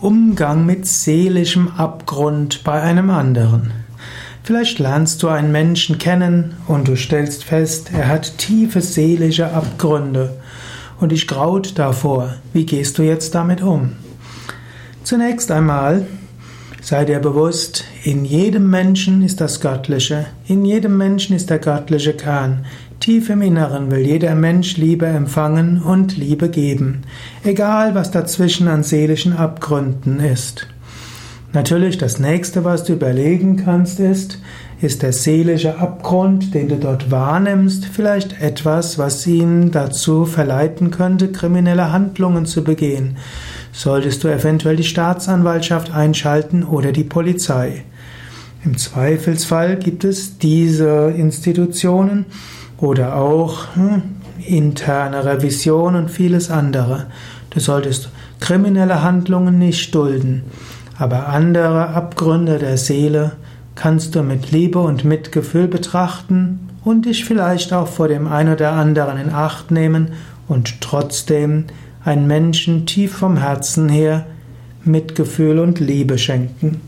Umgang mit seelischem Abgrund bei einem anderen. Vielleicht lernst du einen Menschen kennen und du stellst fest, er hat tiefe seelische Abgründe und dich graut davor. Wie gehst du jetzt damit um? Zunächst einmal sei dir bewusst, in jedem Menschen ist das Göttliche, in jedem Menschen ist der göttliche Kern. Tief im Inneren will jeder Mensch Liebe empfangen und Liebe geben, egal was dazwischen an seelischen Abgründen ist. Natürlich, das nächste, was du überlegen kannst, ist, ist der seelische Abgrund, den du dort wahrnimmst, vielleicht etwas, was ihn dazu verleiten könnte, kriminelle Handlungen zu begehen? Solltest du eventuell die Staatsanwaltschaft einschalten oder die Polizei? Im Zweifelsfall gibt es diese Institutionen, oder auch hm, interne Revision und vieles andere. Du solltest kriminelle Handlungen nicht dulden, aber andere Abgründe der Seele kannst du mit Liebe und Mitgefühl betrachten und dich vielleicht auch vor dem ein oder anderen in Acht nehmen und trotzdem einen Menschen tief vom Herzen her Mitgefühl und Liebe schenken.